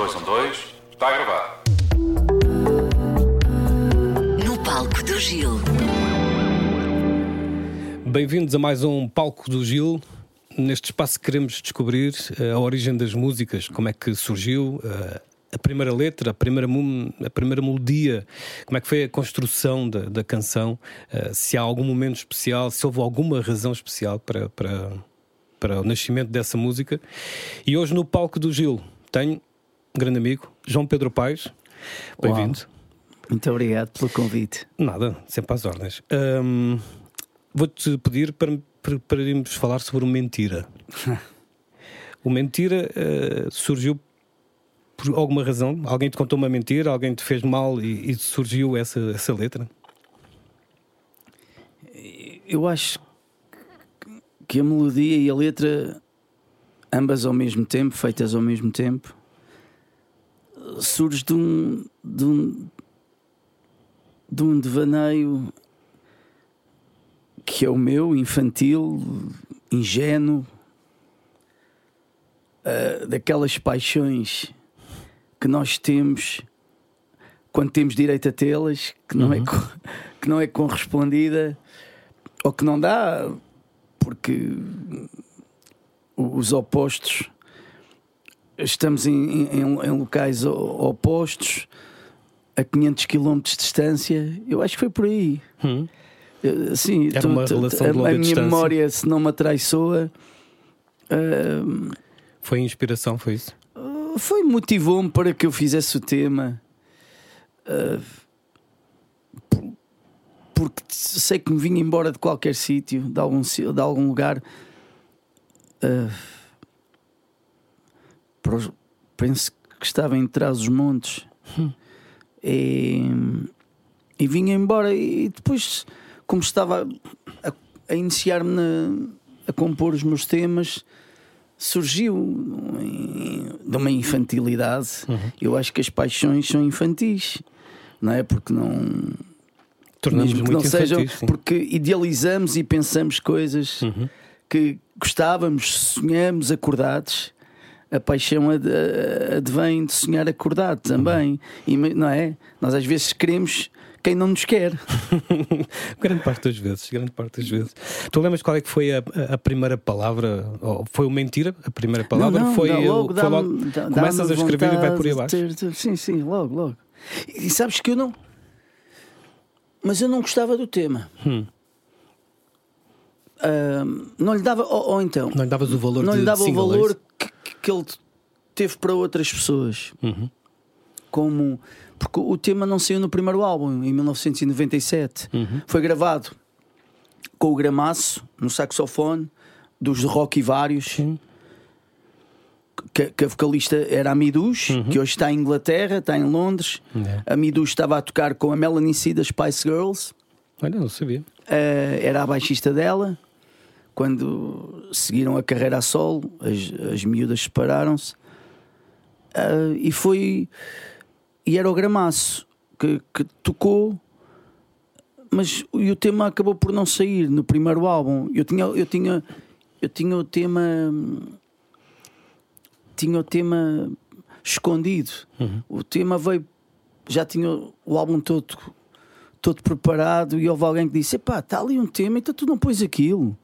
dois, um, dois. Está a gravar. No palco do Gil. Bem-vindos a mais um Palco do Gil. Neste espaço queremos descobrir eh, a origem das músicas, como é que surgiu, eh, a primeira letra, a primeira, a primeira melodia, como é que foi a construção da, da canção, eh, se há algum momento especial, se houve alguma razão especial para, para, para o nascimento dessa música. E hoje no Palco do Gil tenho grande amigo, João Pedro Paes. Bem-vindo. Muito obrigado pelo convite. Nada, sempre às ordens. Hum, Vou-te pedir para, para, para irmos falar sobre o mentira. o mentira eh, surgiu por alguma razão? Alguém te contou uma mentira? Alguém te fez mal e, e surgiu essa, essa letra? Eu acho que a melodia e a letra, ambas ao mesmo tempo, feitas ao mesmo tempo, surge de um, de um, de um devaneio que é o meu, infantil, ingênuo, ah, daquelas paixões que nós temos quando temos direito a tê-las, que, não é co- que não é correspondida ou que não dá, porque os opostos estamos em, em- em locais opostos a 500 km de distância. Eu acho que foi por aí. Hum. Sim, Era uma relação de a, a minha distância. memória, se não me atraiçoa, ah, Foi inspiração, foi isso? foi motivou-me para que eu fizesse o tema. Ah, por- porque sei que me vinha embora de qualquer sítio, de algum, de algum lugar. Para os- penso que estava em trás dos montes. E, e vinha embora. E depois, como estava a, a iniciar-me a compor os meus temas, surgiu de uma infantilidade. Eu acho que as paixões são infantis, não é? Porque não. Tornamos mesmo que muito não sejam, infantis. sim. porque idealizamos e pensamos coisas Uhum. que gostávamos, sonhamos acordados. A paixão ad- advém de sonhar acordado também, e, não é? Nós às vezes queremos quem não nos quer. grande parte das vezes, grande parte das vezes. Tu lembras qual é que foi a, a primeira palavra? Foi o mentira? A primeira palavra Não, não, foi, dá o- logo, foi logo. dá- Começas a escrever e vai por aí abaixo. sim, sim, logo, logo. E sabes que eu não. Mas eu não gostava do tema. Hum. Ah, não lhe dava. Ou, ou então. Não lhe davas o valor não lhe dava o é valor? Que, ele teve para outras pessoas. Uhum. Como. Porque o tema não saiu no primeiro álbum, em 1997. Uhum. Foi gravado com o Gramaço no saxofone, dos Rock e Vários. Que, que a vocalista era a Midus, que hoje está em Inglaterra, está em Londres. Uhum. É. A Midus estava a tocar com a Melanie C das Spice Girls. Olha, não sabia. Eh, era a baixista dela. Quando seguiram a carreira a solo, as, as miúdas separaram-se. Eh, e foi. E era o Gramaço que, que tocou, mas e o tema acabou por não sair no primeiro álbum. Eu tinha, eu tinha, eu tinha o tema. Tinha o tema escondido. O tema veio. Já tinha o álbum todo todo preparado e houve alguém que disse: Epá, está ali um tema, então tu não pões aquilo.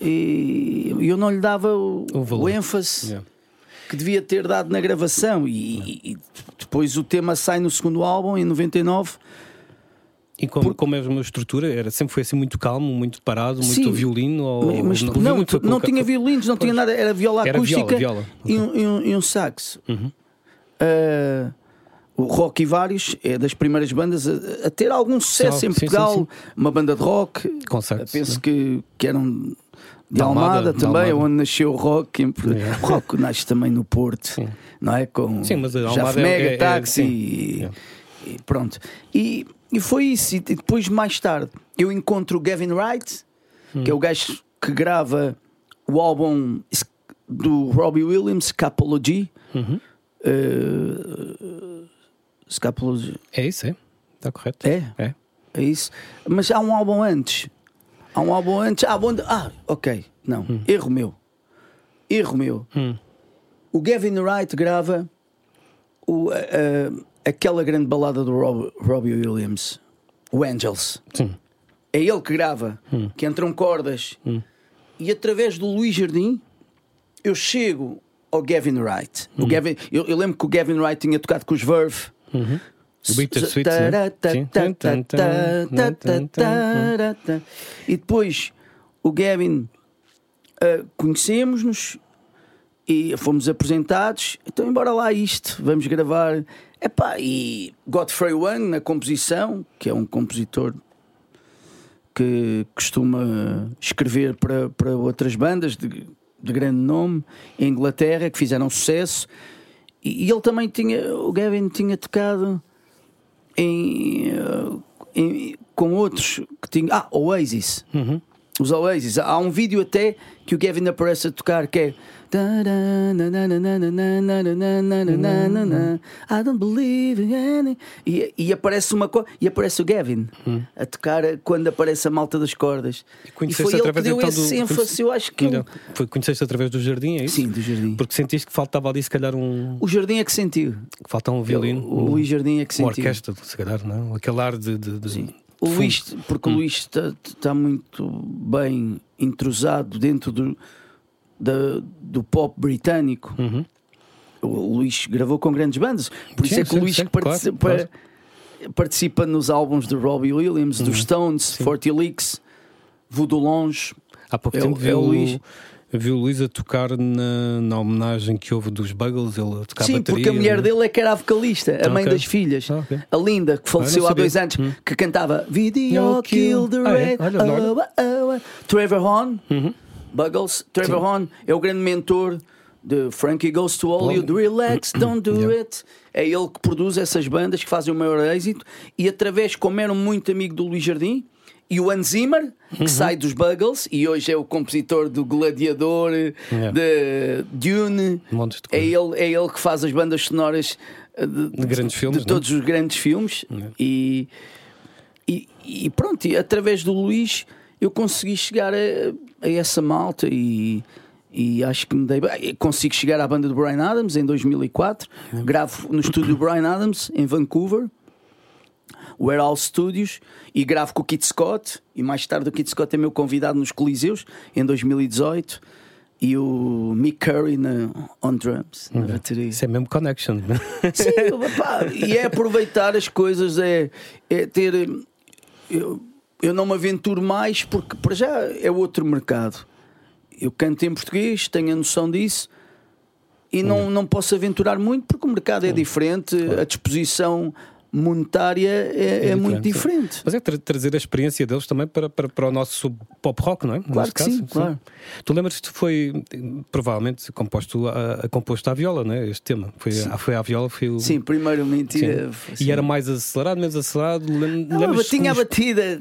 E eu não lhe dava o, O o ênfase Yeah. que devia ter dado na gravação. E, e depois o tema sai no segundo álbum, em 99. E como, como é uma estrutura, era, sempre foi assim muito calmo, muito parado, muito Sim. violino? Ou, Mas não, não, não tinha violinos, não tinha Pois. nada, era viola Era viola, acústica viola. E, um, e um- e um sax. Uhum. Ah, o Rock e Vários é das primeiras bandas a, a ter algum sucesso Sim, em sim, Portugal. sim, Uma banda de rock, sax, penso que, que eram de Almada, Almada, também, Almada. onde nasceu o rock. Em- Yeah. O rock nasce também no Porto, Sim. não é? Com Sim, mas Almada é- Mega é- é- Táxi sim. e, e pronto. E, e foi isso. E depois, mais tarde, eu encontro o Gavin Wright, que é o gajo que grava o álbum do Robbie Williams, Scapology. Uhum. Uh, Scapology. É isso, é? Está correto? É? É. É isso. Mas há um álbum antes. Há um álbum antes. Ah, onde... ah ok. Não. Erro meu. Erro meu. Hum. O Gavin Wright grava o, a- a- aquela grande balada do Rob- Robbie Williams, o Angels. Sim. É ele que grava, que entram cordas. E através do Luís Jardim, eu chego ao Gavin Wright. O Gavin, eu, eu lembro que o Gavin Wright tinha tocado com os Verve. O Bittersweet, né? Sim. E depois o Gavin ah, conhecemos-nos e fomos apresentados. Então, embora lá isto, vamos gravar. Epá, e Godfrey Wang na composição, que é um compositor que costuma escrever para, para outras bandas de, de grande nome em Inglaterra que fizeram sucesso. E, ele também tinha, o Gavin tinha tocado em, eh, em- com outros que tinha. Ah, Oasis. Os Oasis. Há um vídeo até que o Gavin aparece a tocar que é. I don't believe in any. E, e aparece uma co- e aparece o Gavin a tocar quando aparece a malta das cordas. E, Conheceste foi ele que deu esse do- ênfase. Eu acho que Foi, conheceste através do jardim, é isso? Sim, do jardim. Porque sentiste que faltava ali, se calhar, um. O Jardim é que sentiu. que faltava um violino. O, o Luís Jardim é que uma sentiu. orquestra, se calhar, não? Aquele ar de. de, de- O fundo. Luís, porque Hum. o Luís está, está muito bem entrosado dentro do, da- do pop britânico. O Luís gravou com grandes bandas, por isso Sim, é que sim, o Luís sim, que participa, claro, participa nos álbuns de Robbie Williams, dos Stones, Forty Licks, Voodoo Longe. Há pouco É tempo é o Luís. Viu Luís a tocar na, na homenagem que houve dos Buggles. Ele a tocar Sim, bateria, porque a mulher né? dele é que era a vocalista, a Ah, mãe das filhas, Ah, ok. a Linda, que faleceu não há dois anos, Hum. que cantava Video Kill the Ah, é? Red. Oh, oh, oh. Trevor Horn, Uhum. Buggles, Trevor Horn é o grande mentor de Frankie Goes to Hollywood, Relax, Don't Do Yeah. It. É ele que produz essas bandas que fazem o maior êxito e através, como era muito amigo do Luís Jardim. E o Hans Zimmer, Uhum. que sai dos Buggles e hoje é o compositor do Gladiador, Yeah. de Dune, Montes de é ele, é ele que faz as bandas sonoras eh, de, De grandes filmes, de não é? todos os grandes filmes. E, e, e pronto, e através do Luís eu consegui chegar a, a essa malta e, e acho que me dei bem. Consigo chegar à banda do Brian Adams em 2004. Gravo no estúdio do Brian Adams em Vancouver. Warehouse Studios e gravo com o Kit Scott e mais tarde o Kit Scott é meu convidado nos Coliseus em 2018 e o Mick Curry na, on drums na bateria. Isso é mesmo connection. Sim, pá, e é aproveitar as coisas, é, é ter. Eu, eu não me aventuro mais porque para já é outro mercado. Eu canto em português, tenho a noção disso e não, não posso aventurar muito porque o mercado é diferente, a disposição monetária é, é muito diferente. Mas é tra- trazer a experiência deles também para, para, para o nosso pop rock, não é? Claro Neste que caso, sim, claro. Tu lembras que foi provavelmente composto a, a composto à viola, não é? Este tema. Foi, a, foi à viola, foi o. Sim, primeiro mentira. Sim. E era mais acelerado, menos acelerado. Lem- Não, lembras-te tinha a batida,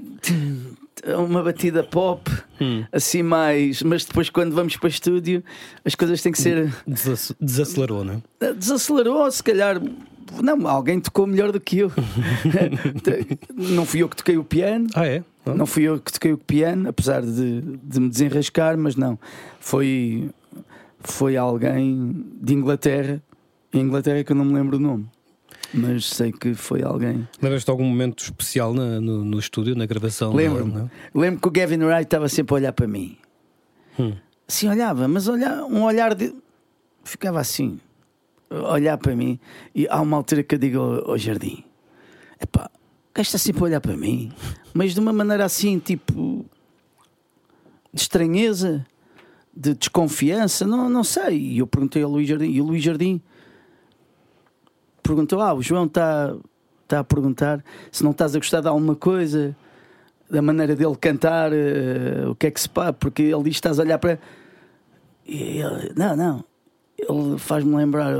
uma batida pop, Hum. assim mais. Mas depois, quando vamos para estúdio, as coisas têm que ser. Desac- Desacelerou, não é? Desacelerou, se calhar. Não, alguém tocou melhor do que eu. não fui eu que toquei o piano. Ah, é? Não? Não fui eu que toquei o piano, apesar de, de me desenrascar, mas não. Foi, foi alguém de Inglaterra. Em Inglaterra que eu não me lembro o nome. Mas sei que foi alguém. Lembras-te de algum momento especial na- no, no estúdio, na gravação? Lembro-me. Não? Lembro que o Gavin Wright estava sempre a olhar para mim. Hum. Assim olhava, mas olhar, um olhar de. Ficava assim, a olhar para mim. E há uma altura que eu digo ao, ao jardim: Epá, o gajo está sempre a olhar para mim, mas de uma maneira assim, tipo. de estranheza, de desconfiança, não, não sei. E eu perguntei ao Luís Jardim, e o Luís Jardim perguntou: Ah, o João está está a perguntar se não estás a gostar de alguma coisa, da maneira dele cantar, eh, o que é que se pá, porque ele diz que estás a olhar para. E ele, não, não, ele faz-me lembrar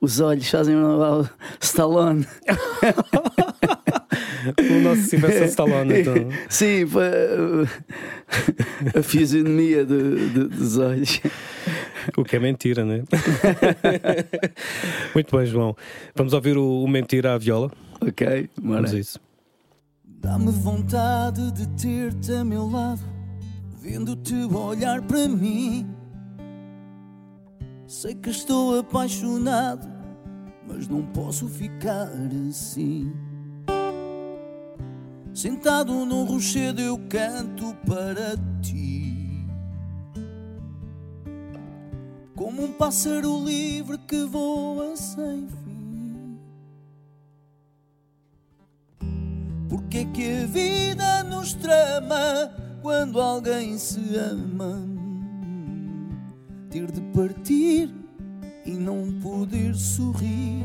os olhos, fazem lembrar o Stallone. O nosso Sylvester Stallone, então. Sim, pá, a fisionomia do- do- dos olhos. O que é mentira, né? Muito bem, João. Vamos ouvir o, o Mentira à Viola. Ok. Vamos a isso. Dá-me vontade de ter-te a meu lado, vendo-te olhar para mim. Sei que estou apaixonado, mas não posso ficar assim. Sentado num rochedo eu canto para ti. Como um pássaro livre que voa sem fim. Porque é que a vida nos trama quando alguém se ama? Ter de partir e não poder sorrir.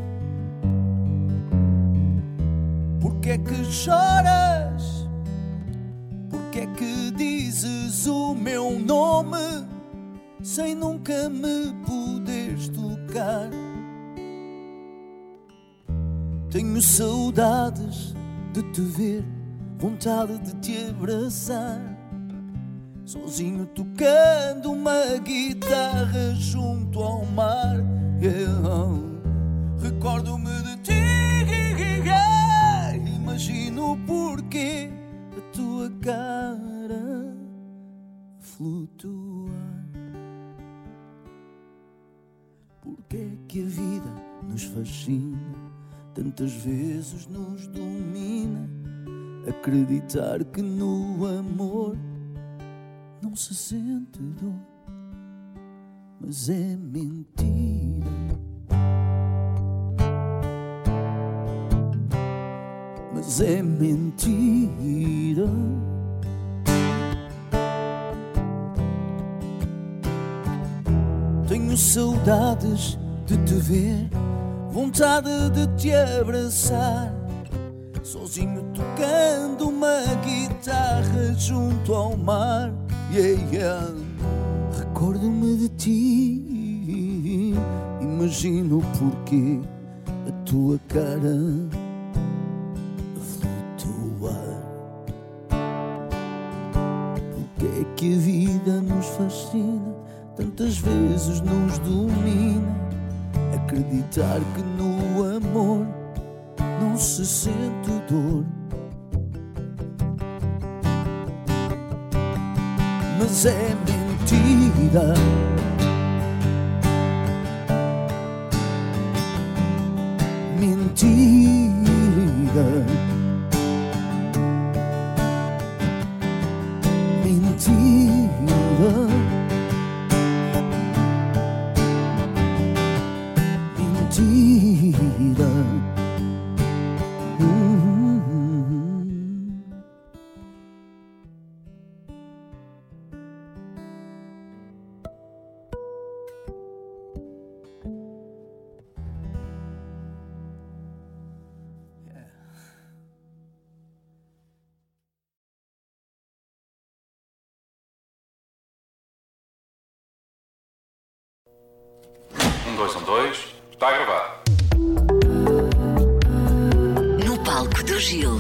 Porque é que choras? Porque é que dizes o meu nome sem nunca me poderes tocar? Tenho saudades de te ver, vontade de te abraçar. Sozinho tocando uma guitarra junto ao mar. Eu Recordo-me de ti. Imagino porquê a tua cara flutuar. Porque é que a vida nos fascina, tantas vezes nos domina. Acreditar que no amor não se sente dor, mas é mentira. Mas é mentira. Tenho saudades de te ver, vontade de te abraçar. Sozinho tocando uma guitarra junto ao mar. Yeah, yeah. Recordo-me de ti, imagino porquê a tua cara flutuar. Porque é que a vida nos fascina, tantas vezes nos domina. Acreditar que no amor não se sente dor. Mas é mentira. Dois, um, dois. Está a gravar. No palco do Gil.